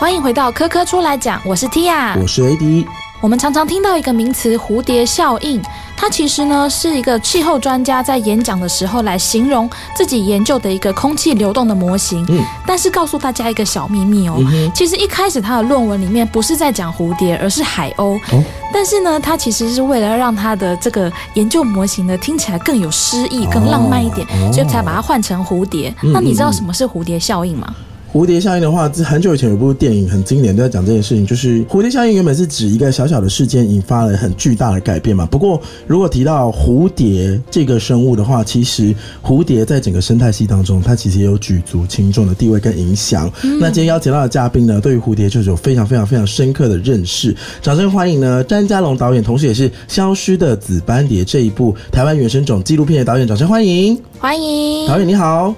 欢迎回到科科出来讲，我是 Tia，我是 AD。我们常常听到一个名词“蝴蝶效应”，它其实呢是一个气候专家在演讲的时候来形容自己研究的一个空气流动的模型。嗯，但是告诉大家一个小秘密哦，其实一开始他的论文里面不是在讲蝴蝶，而是海鸥。哦，但是呢，他其实是为了让他的这个研究模型呢听起来更有诗意、更浪漫一点，所以才把它换成蝴蝶。那你知道什么是蝴蝶效应吗？蝴蝶效应的话，这很久以前有部电影很经典，都在讲这件事情。就是蝴蝶效应原本是指一个小小的事件引发了很巨大的改变嘛。不过，如果提到蝴蝶这个生物的话，其实蝴蝶在整个生态系当中，它其实也有举足轻重的地位跟影响。那今天邀请到的嘉宾呢，对于蝴蝶就是有非常非常非常深刻的认识。掌声欢迎呢，詹家龙导演，同时也是《消失的紫斑蝶》这一部台湾原生种纪录片的导演。掌声欢迎，欢迎导演你好。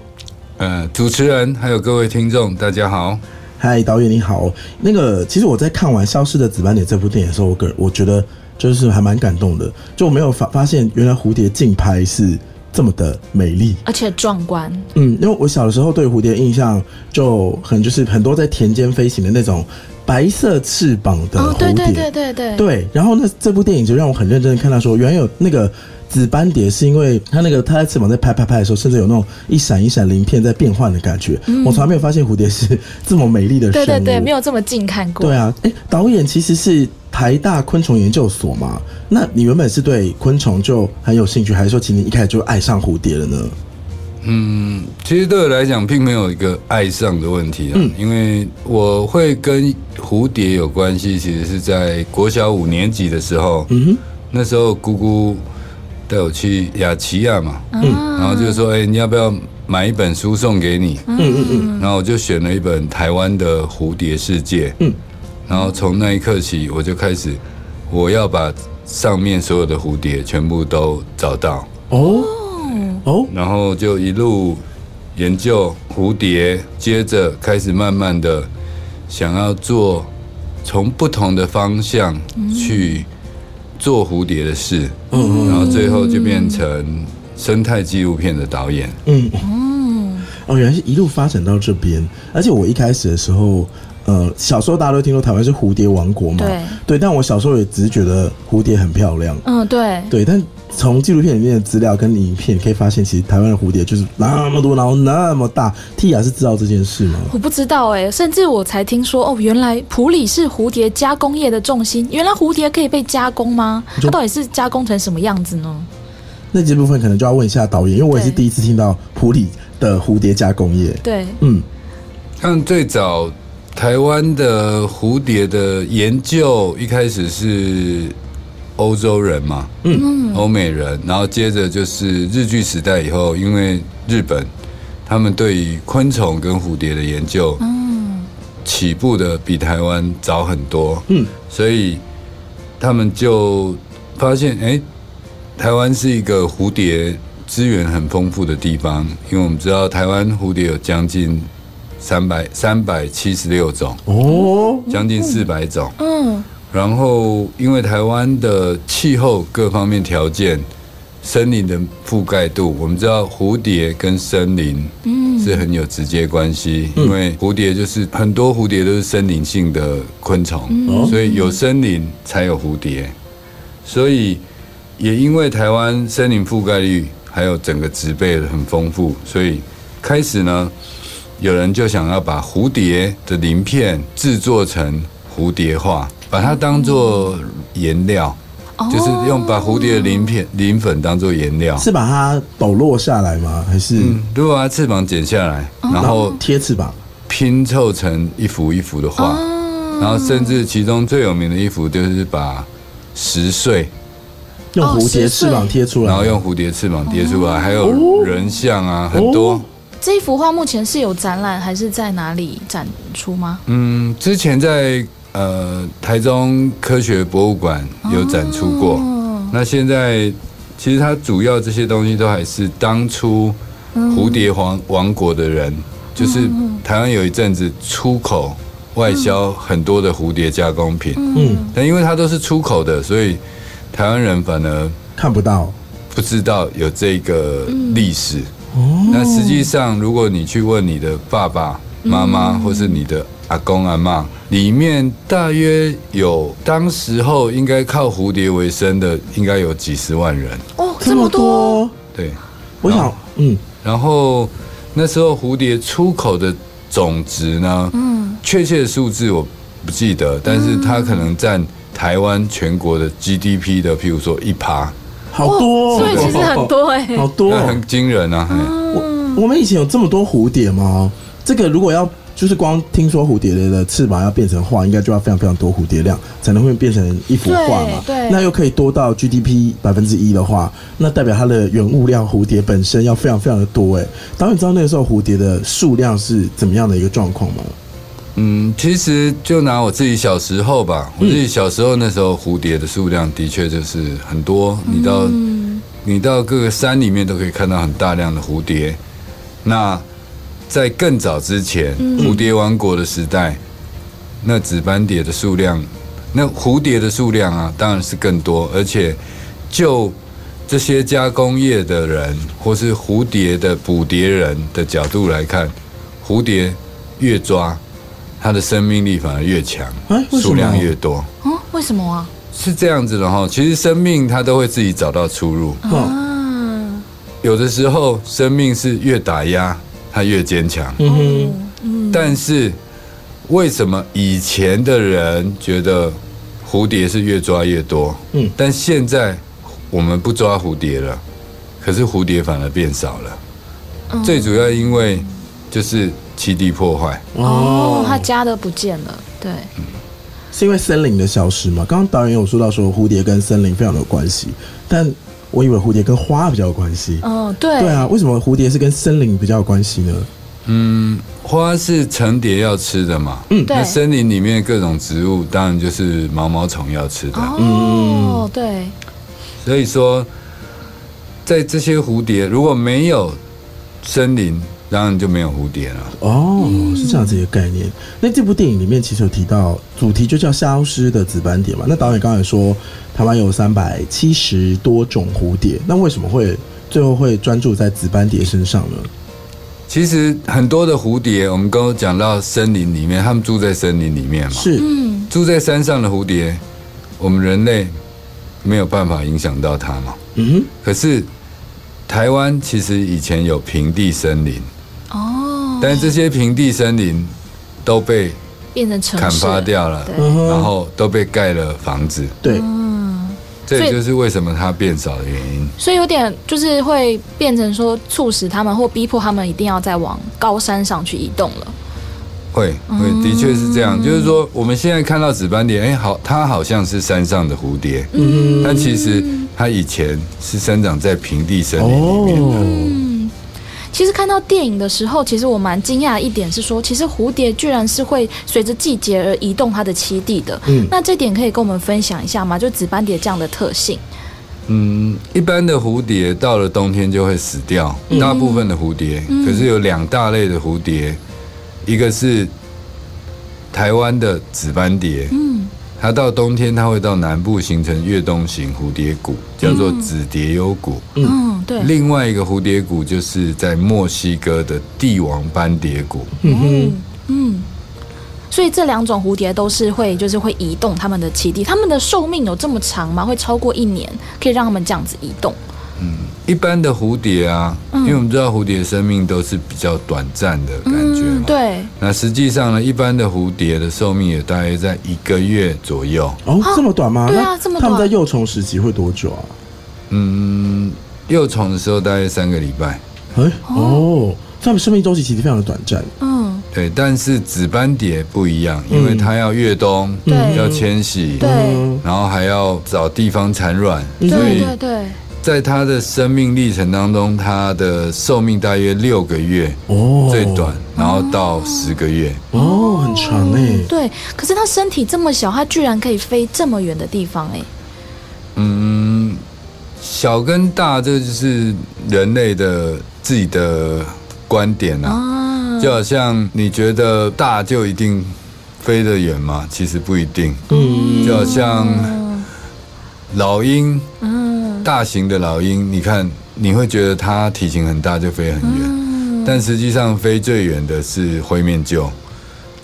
呃，主持人还有各位听众，大家好。嗨，导演你好。那个，其实我在看完《消失的紫斑蝶》这部电影的时候，我个人我觉得就是还蛮感动的。就我没有发发现，原来蝴蝶竞拍是这么的美丽，而且壮观。嗯，因为我小的时候对蝴蝶印象就很就是很多在田间飞行的那种白色翅膀的蝴蝶。对对对对对。对，然后呢，这部电影就让我很认真的看到说，原来有那个。紫斑蝶是因为它那个它的翅膀在拍拍拍的时候，甚至有那种一闪一闪鳞片在变换的感觉。我从来没有发现蝴蝶是这么美丽的生物。对对对，没有这么近看过。对啊，哎，导演其实是台大昆虫研究所嘛？那你原本是对昆虫就很有兴趣，还是说其实你一开始就爱上蝴蝶了呢？嗯，其实对我来讲，并没有一个爱上的问题啊。嗯，因为我会跟蝴蝶有关系，其实是在国小五年级的时候。嗯哼，那时候姑姑。带我去雅琪亚嘛，嗯，然后就说，哎，你要不要买一本书送给你？嗯。嗯嗯，然后我就选了一本台湾的蝴蝶世界，嗯，然后从那一刻起，我就开始，我要把上面所有的蝴蝶全部都找到。哦。哦，然后就一路研究蝴蝶，接着开始慢慢的想要做从不同的方向去。做蝴蝶的事，嗯，然后最后就变成生态纪录片的导演，嗯，哦，原来是一路发展到这边，而且我一开始的时候。呃，小时候大家都听说台湾是蝴蝶王国嘛，对，对，但我小时候也只是觉得蝴蝶很漂亮，嗯，对，对，但从纪录片里面的资料跟影片可以发现，其实台湾的蝴蝶就是那么多，然后那么大。蒂亚是知道这件事吗？我不知道哎，甚至我才听说哦，原来普里是蝴蝶加工业的重心，原来蝴蝶可以被加工吗？它到底是加工成什么样子呢？那这部分可能就要问一下导演，因为我也是第一次听到普里的蝴蝶加工业。对，嗯，像最早。台湾的蝴蝶的研究一开始是欧洲人嘛，嗯，欧美人，然后接着就是日据时代以后，因为日本他们对于昆虫跟蝴蝶的研究，嗯，起步的比台湾早很多，嗯，所以他们就发现，哎，台湾是一个蝴蝶资源很丰富的地方，因为我们知道台湾蝴蝶有将近。三百三百七十六种哦，将近四百种。嗯，然后因为台湾的气候各方面条件，森林的覆盖度，我们知道蝴蝶跟森林嗯。是很有直接关系，因为蝴蝶就是很多蝴蝶都是森林性的昆虫，所以有森林才有蝴蝶，所以也因为台湾森林覆盖率还有整个植被很丰富，所以开始呢。有人就想要把蝴蝶的鳞片制作成蝴蝶画，把它当做颜料，就是用把蝴蝶的鳞片、鳞粉当做颜料，是把它抖落下来吗？还是？如果把翅膀剪下来，然后贴翅膀，拼凑成一幅一幅的画，然后甚至其中最有名的一幅就是把十岁用蝴蝶翅膀贴出来，然后用蝴蝶翅膀贴出来，还有人像啊，很多。这一幅画目前是有展览还是在哪里展出吗？嗯，之前在呃台中科学博物馆有展出过。那现在其实它主要这些东西都还是当初蝴蝶王王国的人，就是台湾有一阵子出口外销很多的蝴蝶加工品。嗯，但因为它都是出口的，所以台湾人反而看不到，不知道有这个历史。那实际上，如果你去问你的爸爸妈妈或是你的阿公阿妈，里面大约有当时候应该靠蝴蝶为生的，应该有几十万人。哦，这么多，对，我想，嗯，然后那时候蝴蝶出口的总值呢，嗯，确切的数字我不记得，但是它可能占台湾全国的 GDP 的，譬如说一趴，好多哦，所以其实很多哎、好多哦。那很惊人啊！嘿。我我们以前有这么多蝴蝶吗？这个如果要就是光听说蝴蝶的翅膀要变成画，应该就要非常非常多蝴蝶量才能会变成一幅画嘛。对对那又可以多到 GDP 百分之一的话，那代表它的原物料蝴蝶本身要非常非常的多哎。导演知道那个时候蝴蝶的数量是怎么样的一个状况吗？嗯，其实就拿我自己小时候吧，我自己小时候那时候蝴蝶的数量的确就是很多，你到你到各个山里面都可以看到很大量的蝴蝶。那在更早之前，蝴蝶王国的时代，那紫斑蝶的数量，那蝴蝶的数量啊，当然是更多，而且就这些加工业的人或是蝴蝶的捕蝶人的角度来看，蝴蝶越抓，它的生命力反而越强数量越多，哦，为什么啊？是这样子的哈。其实生命它都会自己找到出路，哦，啊，有的时候生命是越打压它越坚强，嗯哼，但是为什么以前的人觉得蝴蝶是越抓越多？嗯但现在我们不抓蝴蝶了，可是蝴蝶反而变少了。最主要因为就是栖地破坏。哦，他家的不见了，对，是因为森林的消失吗？刚刚导演有说到说蝴蝶跟森林非常的有关系，但我以为蝴蝶跟花比较有关系。嗯，对，对啊，为什么蝴蝶是跟森林比较有关系呢？嗯，花是成蝶要吃的嘛。嗯，对那森林里面各种植物，当然就是毛毛虫要吃的。哦，对，所以说，在这些蝴蝶如果没有森林，当然就没有蝴蝶了。哦，是这样子一个概念。那这部电影里面其实有提到主题就叫消失的紫斑蝶嘛。那导演刚才说台湾有三百七十多种蝴蝶，那为什么会最后会专注在紫斑蝶身上呢？其实很多的蝴蝶，我们刚刚讲到森林里面，它们住在森林里面嘛。是，嗯，住在山上的蝴蝶，我们人类没有办法影响到它嘛。嗯可是台湾其实以前有平地森林，哦，但这些平地森林都被变成城市砍伐掉了，然哼，后都被盖了房子，对，嗯，这也就是为什么它变少的原因。所以有点就是会变成说，促使他们或逼迫他们一定要再往高山上去移动了。会会，的确是这样。就是说，我们现在看到紫斑蝶，哎，好，它好像是山上的蝴蝶，嗯但其实它以前是生长在平地森林里面的。哦，其实看到电影的时候，其实我蛮惊讶的一点是说，其实蝴蝶居然是会随着季节而移动它的栖地的。嗯那这点可以跟我们分享一下吗？就紫斑蝶这样的特性。嗯，一般的蝴蝶到了冬天就会死掉，大部分的蝴蝶。可是有两大类的蝴蝶，一个是台湾的紫斑蝶，嗯，它到冬天它会到南部形成越冬型蝴蝶谷，叫做紫蝶幽谷。嗯，对。另外一个蝴蝶谷就是在墨西哥的帝王斑蝶谷。嗯哼，嗯，所以这两种蝴蝶都是会，就是会移动它们的栖地。它们的寿命有这么长吗？会超过一年，可以让它们这样子移动？一般的蝴蝶啊，因为我们知道蝴蝶生命都是比较短暂的感觉嘛。嗯，。对。那实际上呢，一般的蝴蝶的寿命也大约在一个月左右。哦，这么短吗？对啊那这么短他们在幼虫时期会多久啊？嗯，幼虫的时候大约三个礼拜。哎，哦，他们生命周期其实非常的短暂。嗯，对，但是紫斑蝶不一样，因为它要越冬，对要迁徙，对嗯然后还要找地方产卵，所以对对。在他的生命历程当中，他的寿命大约六个月，哦，最短，然后到十个月。哦，很长哎。对，可是他身体这么小，他居然可以飞这么远的地方、哎，嗯，小跟大，这就是人类的自己的观点啊。啊，就好像你觉得大就一定飞得远吗？其实不一定。嗯，就好像老鹰，嗯大型的老鹰，你看你会觉得它体型很大就飞很远，但实际上飞最远的是灰面鹫，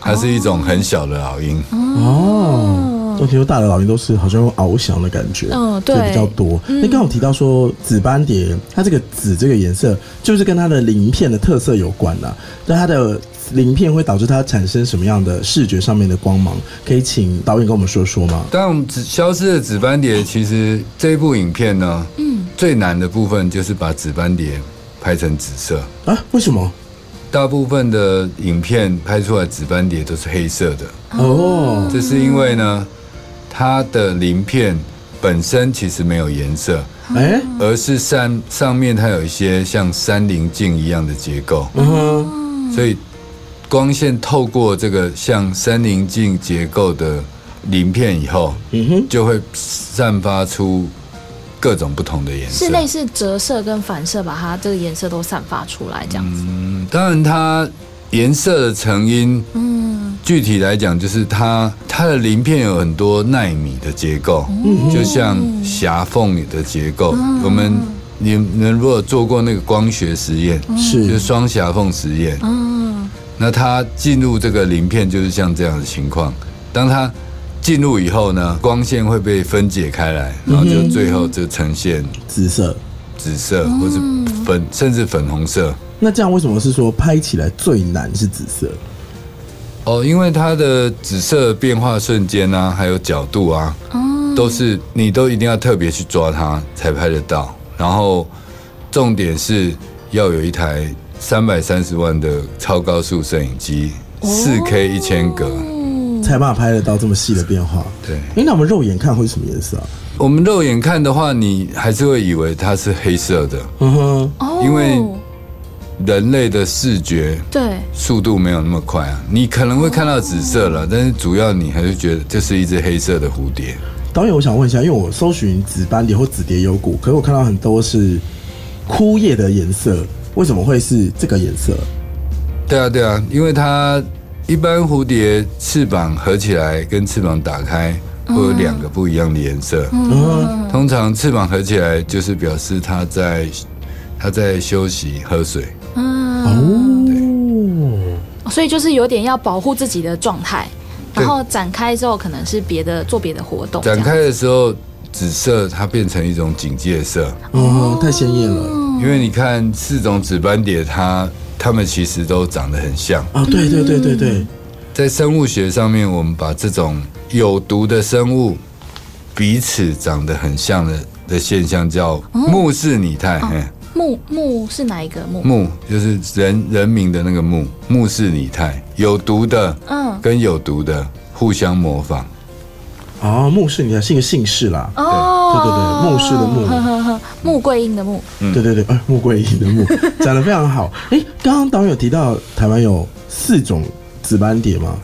它是一种很小的老鹰。哦，我听说大的老鹰都是好像用翱翔的感觉，嗯对比较多。那刚刚有提到说紫斑蝶，它这个紫这个颜色就是跟它的鳞片的特色有关啦。那它的鳞片会导致它产生什么样的视觉上面的光芒？可以请导演跟我们说说吗？但我们紫消失的紫斑蝶，其实这一部影片呢，嗯，最难的部分就是把紫斑蝶拍成紫色。啊，为什么？大部分的影片拍出来紫斑蝶都是黑色的，哦，这是因为呢，它的鳞片本身其实没有颜色，哎，而是上上面它有一些像山棱镜一样的结构，嗯哼，所以光线透过这个像山棱镜结构的鳞片以后，嗯哼，就会散发出各种不同的颜色。是类似折射跟反射，把它这个颜色都散发出来，这样子。嗯，当然它颜色的成因，嗯，具体来讲就是它它的鳞片有很多纳米的结构，就像狭缝的结构。我们你们如果做过那个光学实验，是就，双狭缝实验，嗯，那它进入这个鳞片就是像这样的情况。当它进入以后呢，光线会被分解开来，然后就最后就呈现紫色。紫色或是粉，甚至粉红色。那这样为什么是说拍起来最难是紫色？哦，因为它的紫色变化瞬间啊，还有角度啊，都是你都一定要特别去抓它才拍得到。然后重点是要有一台三百三十万的超高速摄影机，四 K 一千格。才有办法拍得到这么细的变化。对，哎，那我们肉眼看会是什么颜色啊？我们肉眼看的话，你还是会以为它是黑色的，嗯哼，哦因为人类的视觉对，速度没有那么快啊。你可能会看到紫色了，但是主要你还是觉得这是一只黑色的蝴蝶。导演，我想问一下，因为我搜寻紫斑蝶或紫蝶有骨，可是我看到很多是枯叶的颜色，为什么会是这个颜色？对啊，对啊，因为它一般蝴蝶翅膀合起来跟翅膀打开会有两个不一样的颜色。嗯，通常翅膀合起来就是表示它在它在休息喝水。嗯，哦，所以就是有点要保护自己的状态，然后展开之后可能是别的做别的活动，展开的时候，紫色它变成一种警戒色，哦，太鲜艳了。因为你看四种紫斑蝶，它它们其实都长得很像。啊，对对对对对，在生物学上面，我们把这种有毒的生物彼此长得很像的的现象叫目视拟态。嘿木木是哪一个木？目就是人人民的那个目，目视拟态，有毒的嗯，跟有毒的互相模仿。哦，穆氏，你看是一个姓氏啦。哦，对对对牧师的牧呵呵呵穆桂英的穆，对对对，哎，穆桂英的穆 讲的非常好。哎，刚刚导演有提到台湾有四种紫斑蝶吗？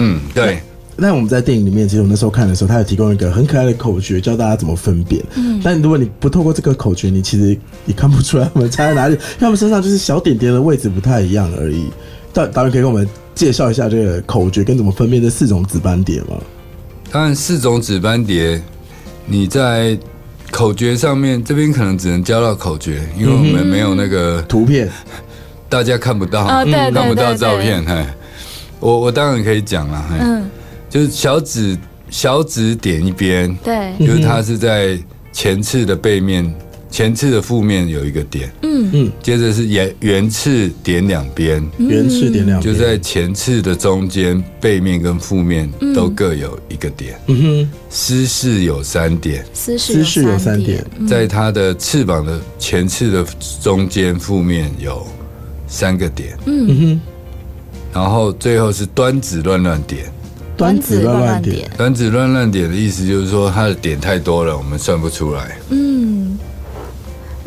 嗯，对，那我们在电影里面，其实我那时候看的时候，他有提供一个很可爱的口诀，教大家怎么分辨。嗯，但如果你不透过这个口诀，你其实也看不出来他们差 在哪里，因为他们身上就是小点点的位置不太一样而已。导导演可以跟我们介绍一下这个口诀跟怎么分辨这四种紫斑蝶吗？当然四种紫斑蝶，你在口诀上面这边可能只能教到口诀，因为我们没有那个图片。大家看不到，啊对对看不到照片。嘿，我我当然可以讲了，嘿，嗯，就是小指小指点一边，对，就是它是在前翅的背面，前翅的负面有一个点，嗯。嗯，接着是圆圆翅点两边，圆翅点两边，就在前翅的中间，背面跟负面都各有一个点，嗯哼，丝翅有三点，姿势姿势有三点，在它的翅膀的前翅的中间负面有三个点，嗯。哼，然后最后是端子乱乱点。端子乱乱点，，端子乱乱点的意思就是说它的点太多了，我们算不出来。嗯，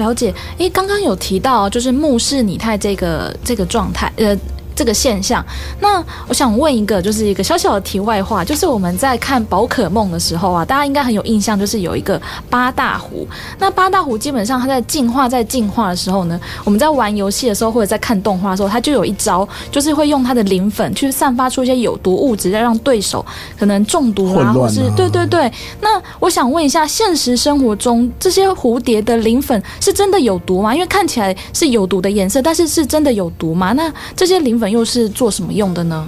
了解。诶，刚刚有提到就是目视拟态这个这个状态，呃。这这个现象。那我想问一个，就是一个小小的题外话，就是我们在看宝可梦的时候啊，大家应该很有印象，就是有一个八大湖。那八大湖基本上它在进化，在进化的时候呢，我们在玩游戏的时候或者在看动画的时候，它就有一招，就是会用它的磷粉去散发出一些有毒物质，再让对手可能中毒啊，或是对对对。那我想问一下，现实生活中这些蝴蝶的磷粉是真的有毒吗？因为看起来是有毒的颜色，但是是真的有毒吗？那这些磷粉又是做什么用的呢？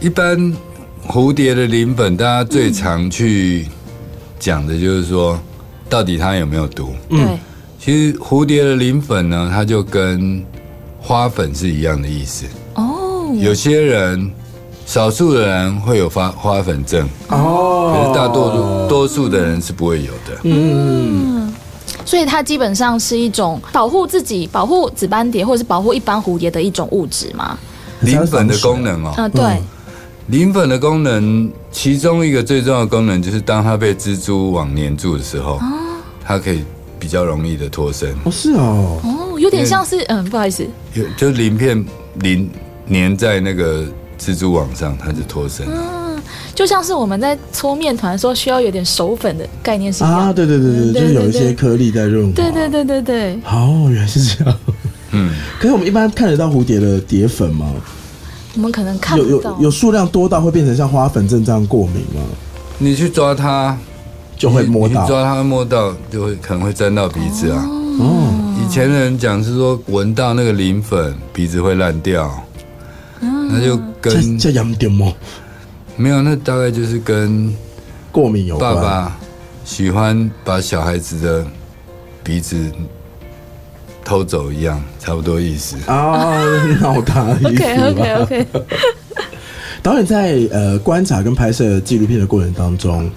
一般蝴蝶的磷粉，大家最常去讲的就是说，到底它有没有毒？嗯，其实蝴蝶的磷粉呢，它就跟花粉是一样的意思。哦，有些人，少数的人会有发花粉症，哦，可是大多多数的人是不会有的。嗯，所以它基本上是一种保护自己、保护紫斑蝶或者是保护一般蝴蝶的一种物质嘛。磷粉的功能哦，嗯，对，磷粉的功能，其中一个最重要的功能就是，当它被蜘蛛网粘住的时候，它可以比较容易的脱身。哦，是哦，哦，有点像是，嗯，不好意思，有就鳞片鳞粘在那个蜘蛛网上，它就脱身。嗯，就像是我们在搓面团的时候需要有点手粉的概念是一样啊，的。对对对对，就是有一些颗粒在润滑。对对对对对，哦，原来是这样。嗯，可是我们一般看得到蝴蝶的蝶粉吗？我们可能看到有。有数量多到会变成像花粉症这样过敏吗？你去抓它，就会摸到抓它摸到，就会可能会沾到鼻子啊。哦，以前的人讲是说，闻到那个磷粉，鼻子会烂掉。那就这跟这严重吗？没有，那大概就是跟过敏有关。爸爸喜欢把小孩子的鼻子偷走一样，差不多意思。啊，闹他的意思 OK OK OK，导演在呃观察跟拍摄纪录片的过程当中，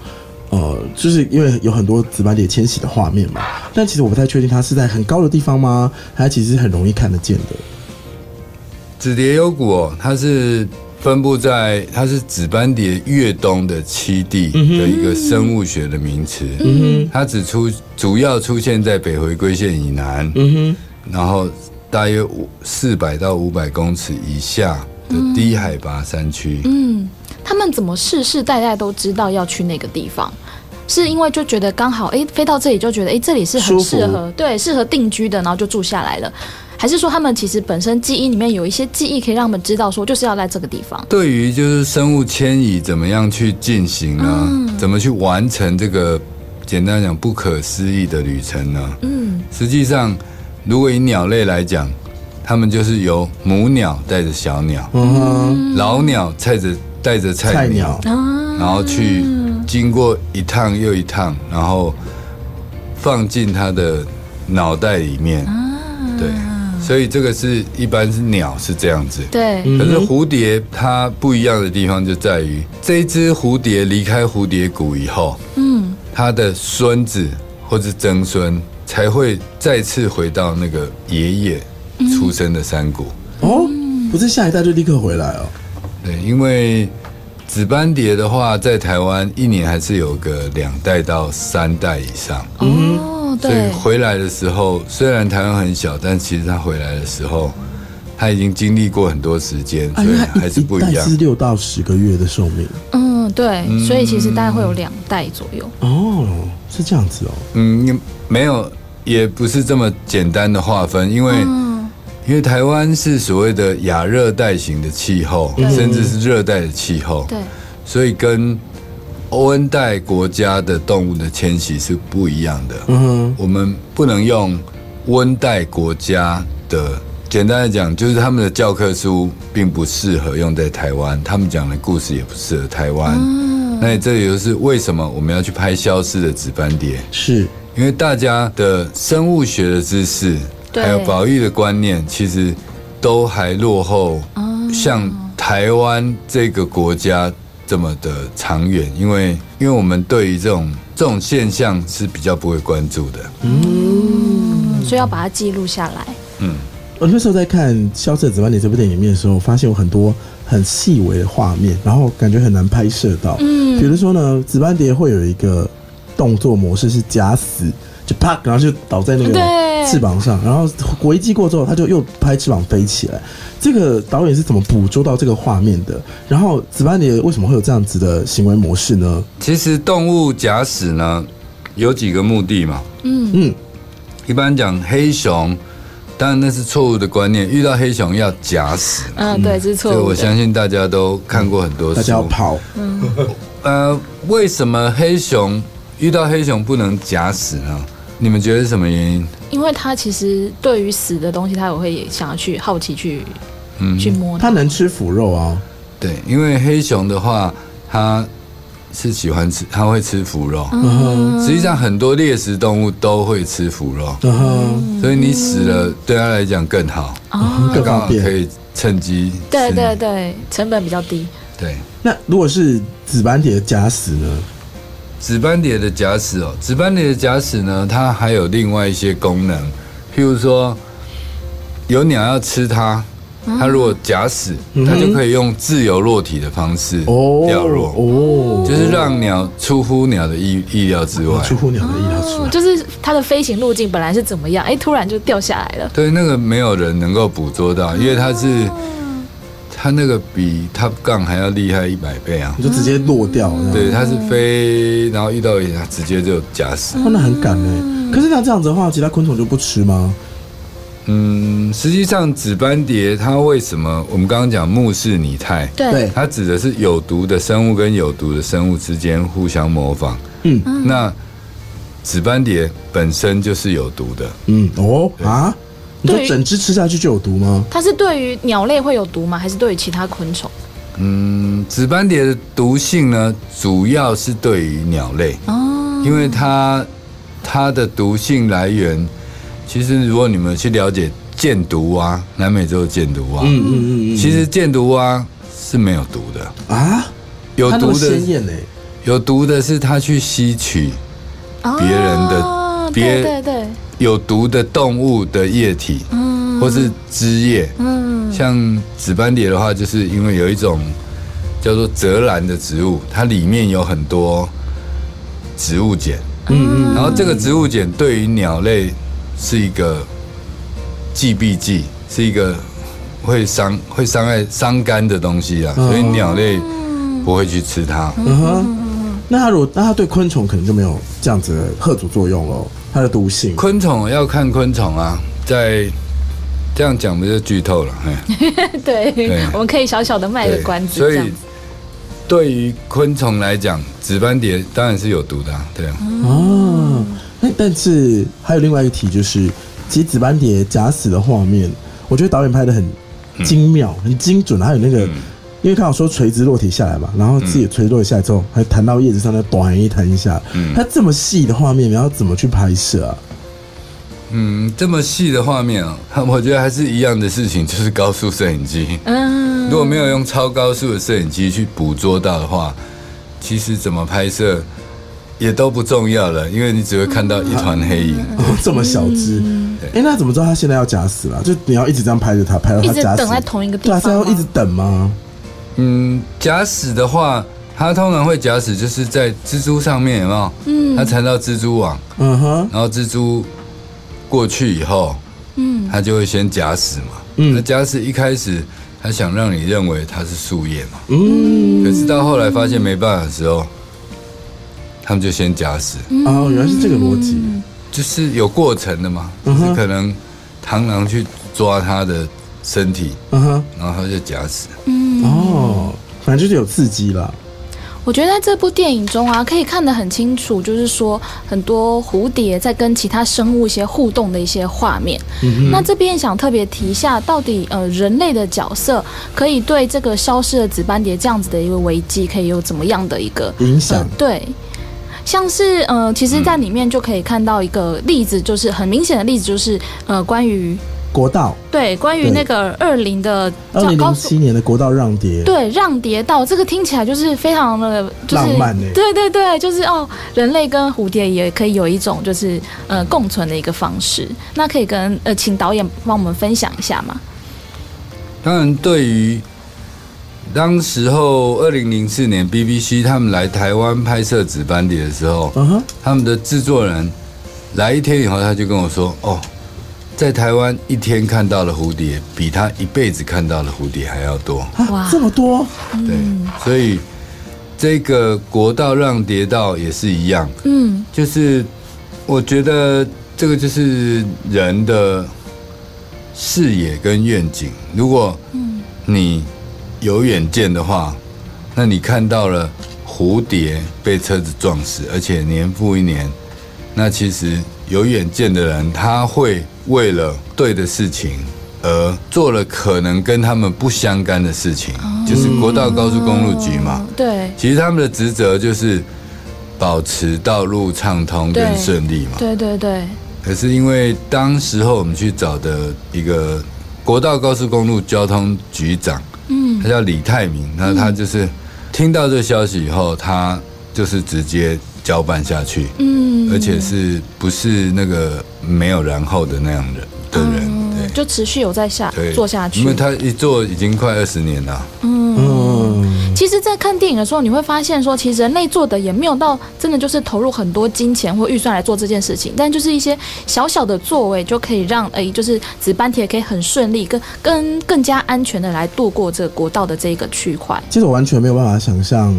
呃，就是因为有很多紫斑蝶迁徙的画面嘛，但其实我不太确定它是在很高的地方吗，它其实很容易看得见的。紫蝶幽谷哦，它是分布在它是紫斑蝶越冬的栖地的一个生物学的名词。嗯它只出主要出现在北回归线以南，然后大约五四百到五百公尺以下的低海拔山区。嗯，他们怎么世世代代都知道要去那个地方？是因为就觉得刚好，哎，飞到这里就觉得，哎，这里是很适合，对，适合定居的，然后就住下来了。还是说他们其实本身记忆里面有一些记忆，可以让他们知道说，就是要在这个地方。对于就是生物迁移怎么样去进行呢？怎么去完成这个简单讲不可思议的旅程呢？嗯，实际上，如果以鸟类来讲，它们就是由母鸟带着小鸟，嗯，老鸟带着带着菜菜鸟，然后去经过一趟又一趟，然后放进它的脑袋里面。对，所以这个是一般是鸟是这样子。对，嗯可是蝴蝶它不一样的地方就在于，这一只蝴蝶离开蝴蝶谷以后，嗯，它的孙子或是曾孙才会再次回到那个爷爷出生的山谷。哦，不是下一代就立刻回来哦。对，因为紫斑蝶的话，在台湾一年还是有个两代到三代以上，哦，所以，回来的时候，虽然台湾很小，但其实他回来的时候，他已经经历过很多时间，所以还是不一样是。六到十个月的寿命。嗯，对，所以其实大概会有两代左右。哦，是这样子哦。嗯，没有，也不是这么简单的划分，因为、因为台湾是所谓的亚热带型的气候，甚至是热带的气候，对，所以跟欧恩带国家的动物的迁徙是不一样的。嗯，我们不能用温带国家的，简单的讲，就是他们的教科书并不适合用在台湾，他们讲的故事也不适合台湾。嗯那这也就是为什么我们要去拍消失的紫斑蝶。是因为大家的生物学的知识，对还有保育的观念，其实都还落后，像台湾这个国家这么的长远。因为，因为我们对于这种这种现象是比较不会关注的。嗯，所以要把它记录下来。嗯，我那时候在看《消失的紫斑蝶》这部电影里面的时候，发现有很多很细微的画面，然后感觉很难拍摄到。嗯比如说呢，紫斑蝶会有一个动作模式是假死，就啪，然后就倒在那个对翅膀上，然后危机过之后，他就又拍翅膀飞起来。这个导演是怎么捕捉到这个画面的？然后紫斑蝶为什么会有这样子的行为模式呢？其实动物假死呢，有几个目的嘛。嗯嗯，一般讲黑熊，当然那是错误的观念，遇到黑熊要假死。嗯，对，这是错误。我相信大家都看过很多，大家要跑。嗯，呃，为什么黑熊遇到黑熊不能假死呢？你们觉得是什么原因？因为它其实对于死的东西，它也会想要去好奇去，嗯，去摸。它能吃腐肉啊？对，因为黑熊的话，它是喜欢吃，它会吃腐肉。嗯实际上，很多猎食动物都会吃腐肉，所以你死了，对它来讲更好，更方便，可以趁机。对对对，成本比较低。对。那如果是紫斑蝶假死呢？紫斑蝶的假死哦，紫斑蝶的假死呢，它还有另外一些功能，譬如说有鸟要吃它，它如果假死，它就可以用自由落体的方式掉落，哦，就是让鸟出乎鸟的意意料之外，出乎鸟的意料之外，就是它的飞行路径本来是怎么样，哎，突然就掉下来了。对，那个没有人能够捕捉到，因为它是。它那个比 Top Gun 还要厉害一百倍啊！就直接落掉。对，它是飞，然后遇到一下直接就假死。那很赶哎。可是那这样子的话，其他昆虫就不吃吗？嗯，实际上紫斑蝶它为什么我们刚刚讲目视拟态？对，它指的是有毒的生物跟有毒的生物之间互相模仿。嗯，那紫斑蝶本身就是有毒的。嗯，哦啊。你说整只吃下去就有毒吗？它是对于鸟类会有毒吗？还是对于其他昆虫？嗯，紫斑蝶的毒性呢，主要是对于鸟类哦，因为它它的毒性来源，其实如果你们去了解箭毒蛙，南美洲的箭毒蛙，嗯嗯嗯，其实箭毒蛙是没有毒的啊，有毒的有毒的是它去吸取别人的别对对。有毒的动物的液体，嗯，或是汁液，嗯，像紫斑蝶的话，就是因为有一种叫做泽兰的植物，它里面有很多植物碱，嗯嗯，然后这个植物碱对于鸟类是一个忌避剂，是一个会伤会伤害伤肝的东西啊，所以鸟类不会去吃它。嗯哼，那它如果那它对昆虫可能就没有这样子的贺主作用喽。它的毒性，昆虫要看昆虫啊，在这样讲不就剧透了？对，我们可以小小的卖个关子。所以，对于昆虫来讲，紫斑蝶当然是有毒的，对啊。哦，那但是还有另外一个题，就是其实紫斑蝶假死的画面，我觉得导演拍的很精妙、很精准，还有那个。因为刚好说垂直落体下来嘛，然后自己垂直落体下来之后，还弹到叶子上，再短一弹一下。嗯，它这么细的画面，你要怎么去拍摄啊？嗯，这么细的画面啊，我觉得还是一样的事情，就是高速摄影机。嗯，如果没有用超高速的摄影机去捕捉到的话，其实怎么拍摄也都不重要了，因为你只会看到一团黑影。哦这么小只，哎，那怎么知道他现在要假死了？就你要一直这样拍着他，拍到他假死，等在同一个地方，对啊，要一直等吗？嗯，假死的话，它通常会假死，就是在蜘蛛上面，有没有？嗯，它缠到蜘蛛网，嗯哼，然后蜘蛛过去以后，嗯，它就会先假死嘛。嗯，那假死一开始，它想让你认为它是树叶嘛。嗯，可是到后来发现没办法的时候，他们就先假死。哦，原来是这个逻辑，就是有过程的嘛。就是可能螳螂去抓它的身体，嗯哼，然后它就假死。嗯。哦，反正就是有刺激了。我觉得在这部电影中啊，可以看得很清楚，就是说很多蝴蝶在跟其他生物一些互动的一些画面。那这边想特别提一下，到底呃人类的角色可以对这个消失的紫斑蝶这样子的一个危机，可以有怎么样的一个影响？对，像是呃，其实在里面就可以看到一个例子，就是很明显的例子，就是呃关于。国道对，关于那个二零的二零零七年的国道让蝶，对让蝶道这个听起来就是非常的，就是浪漫呢。对对对，就是哦，人类跟蝴蝶也可以有一种就是呃共存的一个方式。那可以跟呃请导演帮我们分享一下吗？当然，对于当时候二零零四年 BBC 他们来台湾拍摄《紫斑蝶》的时候，嗯哼，他们的制作人来一天以后，他就跟我说：“哦。”在台湾一天看到的蝴蝶，比他一辈子看到的蝴蝶还要多。哇。啊，这么多，对，所以这个国道让蝶道也是一样，嗯。就是我觉得这个就是人的视野跟愿景。如果你有远见的话，那你看到了蝴蝶被车子撞死，而且年复一年，那其实有远见的人，他会为了对的事情而做了可能跟他们不相干的事情，就是国道高速公路局嘛。对其实他们的职责就是保持道路畅通对跟顺利嘛。对对对，可是因为当时候我们去找的一个国道高速公路交通局长，嗯他叫李泰明，那他就是听到这个消息以后，他就是直接交办下去，嗯，而且是不是那个没有然后的那样人的人，嗯对就持续有在下，做下去，因为他一做已经快二十年了。嗯，其实，在看电影的时候，你会发现说，其实人类做的也没有到真的就是投入很多金钱或预算来做这件事情，但就是一些小小的作为，就可以让诶，就是紫斑铁可以很顺利、跟跟更加安全的来度过这个国道的这一个区块。其实我完全没有办法想象，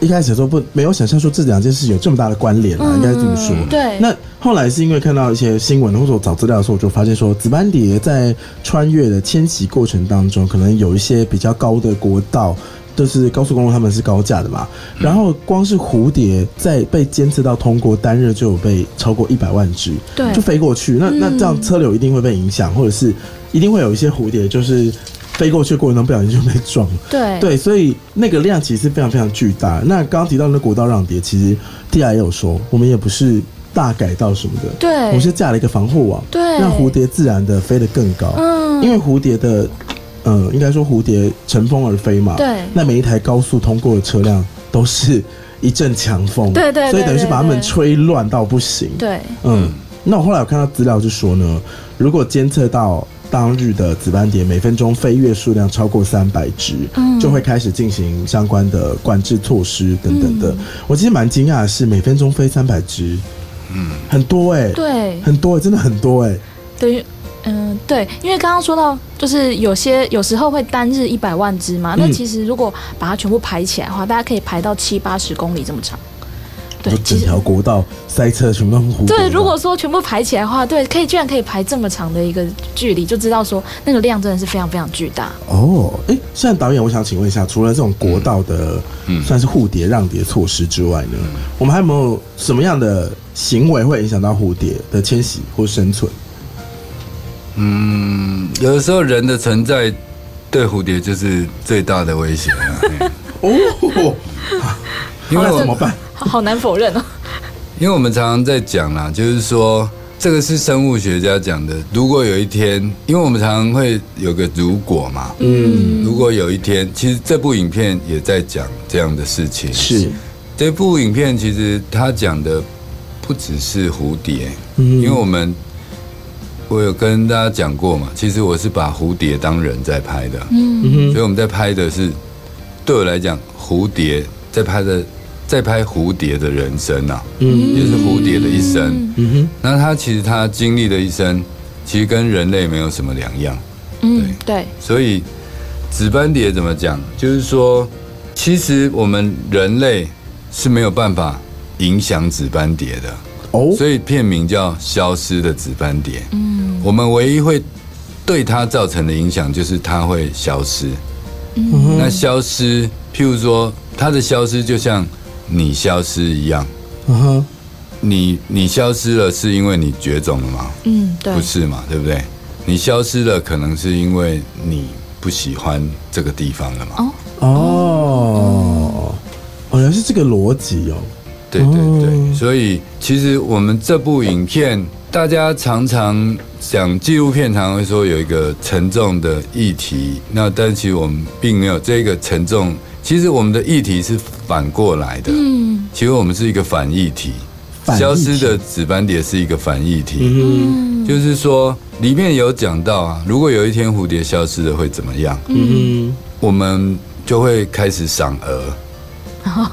一开始的时候不没有想象说这两件事有这么大的关联啊，应该这么说。对，那后来是因为看到一些新闻或者我找资料的时候，我就发现说，紫斑蝶在穿越的迁徙过程当中，可能有一些比较高的国道，就是高速公路，他们是高架的嘛。然后光是蝴蝶在被监测到通过单日就有被超过一百万只，对就飞过去。那那这样车流一定会被影响，或者是一定会有一些蝴蝶就是飞过去的过程中不小心就被撞了。对。对，所以那个量其实非常非常巨大。那刚刚提到那国道让蝶，其实 T I 也有说，我们也不是大改道什么的，对。我们是架了一个防护网，对。让蝴蝶自然的飞得更高。嗯。因为蝴蝶的，呃，应该说蝴蝶乘风而飞嘛，对。那每一台高速通过的车辆都是一阵强风，对对对所以等于是把它们吹乱到不行。对。嗯，那我后来有看到资料就说呢，如果监测到当日的紫斑蝶每分钟飞跃数量超过三百只，嗯就会开始进行相关的管制措施等等的。嗯我其实蛮惊讶的是，每分钟飞三百只，嗯，很多哎、对，很多、欸，真的很多哎、等于。嗯，对，因为刚刚说到，就是有些有时候会单日一百万只嘛，那嗯其实如果把它全部排起来的话，大家可以排到七八十公里这么长。对就，整条国道塞车全部都是蝴蝶。对，如果说全部排起来的话，对，可以居然可以排这么长的一个距离，就知道说那个量真的是非常非常巨大。哦，哎，现在导演，我想请问一下，除了这种国道的嗯算是护蝶让蝶措施之外呢，我们还有没有什么样的行为会影响到蝴蝶的迁徙或生存？嗯，有的时候人的存在对蝴蝶就是最大的威胁啊。哦，因为怎么办？好 好难否认哦。因为我们常常在讲啦，就是说这个是生物学家讲的。如果有一天，因为我们常常会有个如果嘛，嗯，如果有一天，其实这部影片也在讲这样的事情。是，这部影片其实它讲的不只是蝴蝶，嗯因为我们我有跟大家讲过嘛，其实我是把蝴蝶当人在拍的，嗯所以我们在拍的是对我来讲，蝴蝶在拍的在拍蝴蝶的人生啊，嗯也是蝴蝶的一生。嗯哼，那他其实他经历的一生，其实跟人类没有什么两样。嗯，对，所以紫斑蝶怎么讲？就是说，其实我们人类是没有办法影响紫斑蝶的，哦，所以片名叫《消失的紫斑蝶》。嗯，我们唯一会对它造成的影响就是它会消失。嗯那消失，譬如说它的消失，就像你消失一样。嗯哼，你你消失了，是因为你绝种了吗？嗯，对不，是嘛，对不对？你消失了，可能是因为你不喜欢这个地方了嘛？哦哦，哦，原来是这个逻辑哦，对对对，哦所以其实我们这部影片，大家常常讲纪录片，常常会说有一个沉重的议题，那但其实我们并没有这个沉重，其实我们的议题是反过来的，嗯。其实我们是一个反议题，议题。消失的紫斑蝶是一个反议题。嗯就是说，里面有讲到啊，如果有一天蝴蝶消失了会怎么样？哼，嗯。我们就会开始赏鹅。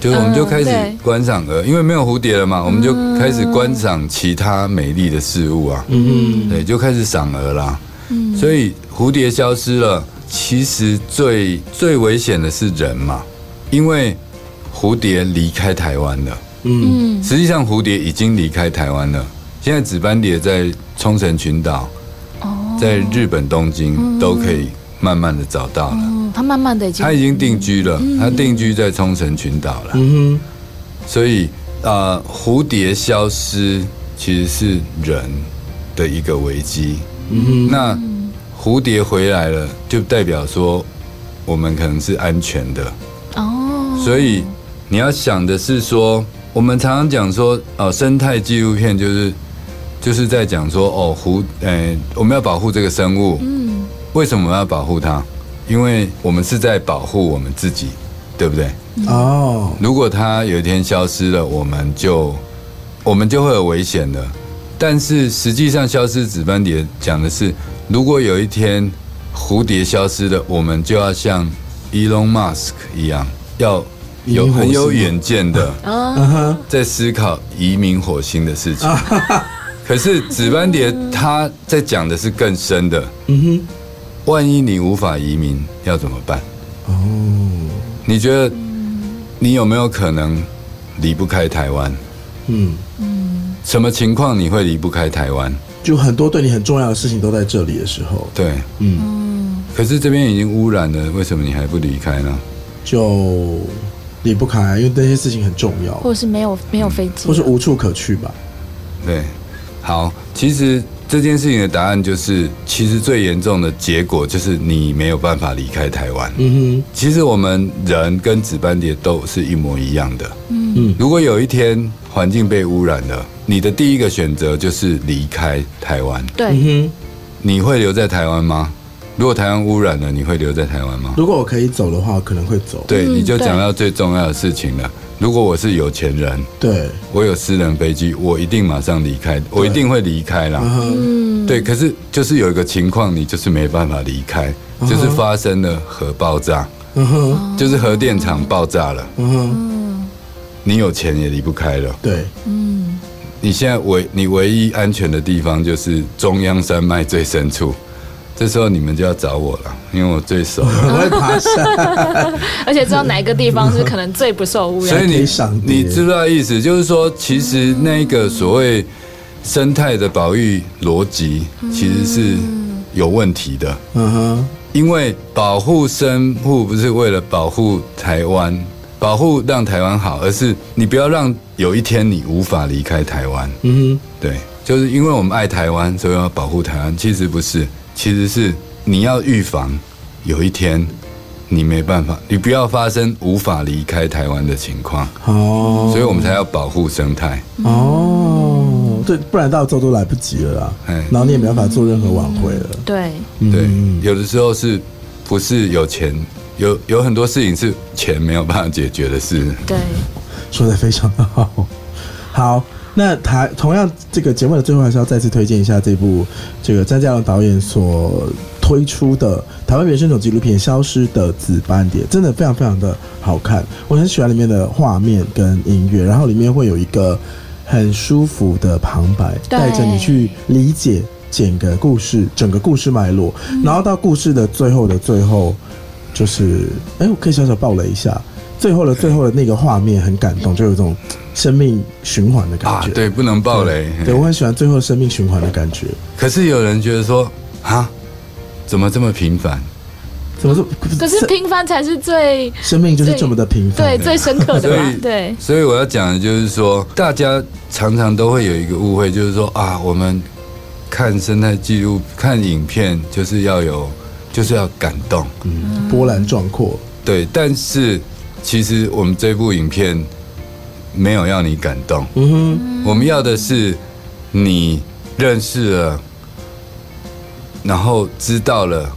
就是我们就开始对。观赏鹅，因为没有蝴蝶了嘛，我们就开始观赏其他美丽的事物啊，嗯对，就开始赏鹅啦。嗯。所以蝴蝶消失了，其实最最危险的是人嘛，因为蝴蝶离开台湾了。嗯嗯实际上蝴蝶已经离开台湾了，现在紫斑蝶在冲绳群岛，哦在日本东京都可以慢慢的找到了。嗯，它慢慢的已经它已经定居了，它定居在冲绳群岛了。嗯哼所以呃，蝴蝶消失其实是人的一个危机。嗯哼那蝴蝶回来了，就代表说我们可能是安全的。哦，所以你要想的是说，我们常常讲说，哦，生态纪录片就是就是在讲说，哦，蝴，呃，我们要保护这个生物。嗯为什么要保护它？因为我们是在保护我们自己，对不对？哦，如果它有一天消失了，我们就我们就会有危险的。但是实际上，消失紫斑蝶讲的是，如果有一天蝴蝶消失了，我们就要像 Elon Musk 一样，要有很有远见的，在思考移民火星的事情。可是紫斑蝶它在讲的是更深的，嗯哼万一你无法移民，要怎么办？哦，你觉得你有没有可能离不开台湾？嗯，什么情况你会离不开台湾？就很多对你很重要的事情都在这里的时候，对，嗯，可是这边已经污染了，为什么你还不离开呢？就离不开，因为那些事情很重要，或者是没有没有飞机，或是无处可去吧。对，好，其实这件事情的答案就是，其实最严重的结果就是你没有办法离开台湾。嗯哼其实我们人跟紫斑蝶都是一模一样的。嗯嗯如果有一天环境被污染了，你的第一个选择就是离开台湾。对，你会留在台湾吗？如果台湾污染了，你会留在台湾吗？如果我可以走的话，可能会走。对，嗯你就讲到最重要的事情了。如果我是有钱人，对，我有私人飞机，我一定马上离开，我一定会离开啦。对，可是就是有一个情况，你就是没办法离开，就是发生了核爆炸，嗯，就是核电厂爆炸了，嗯哼，嗯你有钱也离不开了。对，嗯，你现在唯你唯一安全的地方就是中央山脉最深处，这时候你们就要找我了，因为我最熟。我会爬山。而且知道哪一个地方是可能最不受污染，所以你可以赏蝶你知不知道意思？就是说，其实那个所谓生态的保育逻辑，其实是有问题的。嗯哼，因为保护生物不是为了保护台湾，保护让台湾好，而是你不要让有一天你无法离开台湾。嗯对，就是因为我们爱台湾，所以要保护台湾。其实不是，其实是你要预防有一天你没办法，你不要发生无法离开台湾的情况，哼，哦，所以我们才要保护生态。哦，对，不然到时候都来不及了啦。哎然后你也没办法做任何挽回了。对，对嗯，有的时候是不是有钱？有有很多事情是钱没有办法解决的事。对，说的非常的好。好，那台同样这个节目的最后还是要再次推荐一下这部这个张家龙导演所推出的台湾原生种纪录片《消失的紫斑蝶》，真的非常非常的好看，我很喜欢里面的画面跟音乐，然后里面会有一个很舒服的旁白，带着你去理解整个故事整个故事脉络，然后到故事的最后的最后，就是哎，我可以小小爆雷一下。最后的最后的那个画面很感动，就有一种生命循环的感觉。，啊对，不能暴雷。对我很喜欢最后生命循环的感觉。可是有人觉得说，啊，怎么这么平凡？怎么说？可是平凡才是最生命就是这么的平凡。对最深刻的所以，吧对，所以我要讲的就是说，大家常常都会有一个误会，就是说啊，我们看生态记录、看影片，就是要有，就是要感动。嗯，波澜壮阔。对，但是其实我们这部影片没有要你感动，嗯哼，我们要的是你认识了，然后知道了，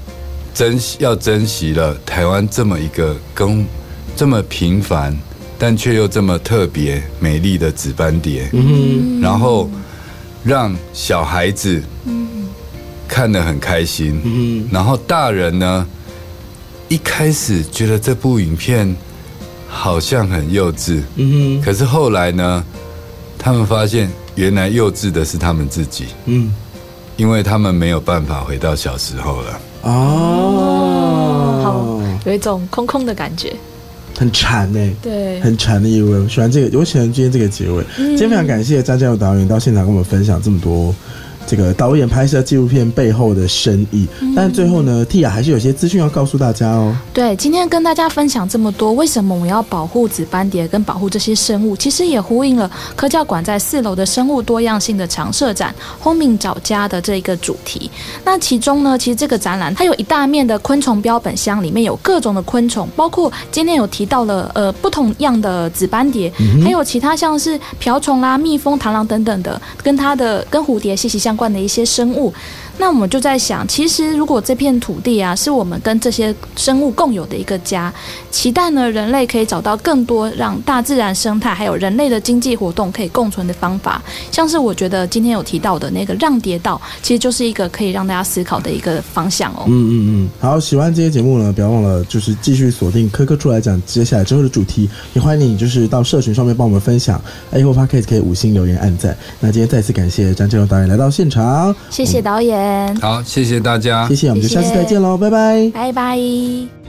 珍惜要珍惜了台湾这么一个跟这么平凡，但却又这么特别美丽的紫斑蝶，嗯然后让小孩子看得很开心，嗯然后大人呢，一开始觉得这部影片好像很幼稚，嗯可是后来呢，他们发现原来幼稚的是他们自己，嗯，因为他们没有办法回到小时候了。哦，好，有一种空空的感觉。很馋呢、对，很馋的意味。我喜欢这个，我喜欢今天这个结尾。今天非常感谢张家勇导演到现场跟我们分享这么多这个导演拍摄纪录片背后的深意。但最后呢，Tia 还是有些资讯要告诉大家哦。对，今天跟大家分享这么多，为什么我们要保护紫斑蝶跟保护这些生物？其实也呼应了科教馆在四楼的生物多样性的常设展“轰鸣找家”的这一个主题。那其中呢，其实这个展览它有一大面的昆虫标本箱，里面有各种的昆虫，包括今天有提到了呃不同样的紫斑蝶，还有其他像是瓢虫啦、蜜蜂、螳螂等等的，跟它的跟蝴蝶息息相关的一些生物。那我们就在想，其实如果这片土地啊，是我们跟这些生物共有的一个家，期待呢人类可以找到更多让大自然生态还有人类的经济活动可以共存的方法。像是我觉得今天有提到的那个让蝶道，其实就是一个可以让大家思考的一个方向哦。嗯嗯嗯，好，喜欢这些节目呢，不要忘了就是继续锁定科科出来讲接下来之后的主题，也欢迎你就是到社群上面帮我们分享，Apple Podcast 可以五星留言按赞。那今天再次感谢张建荣导演来到现场，谢谢导演，好，谢谢大家谢。谢，我们就下次再见喽，拜拜。拜拜。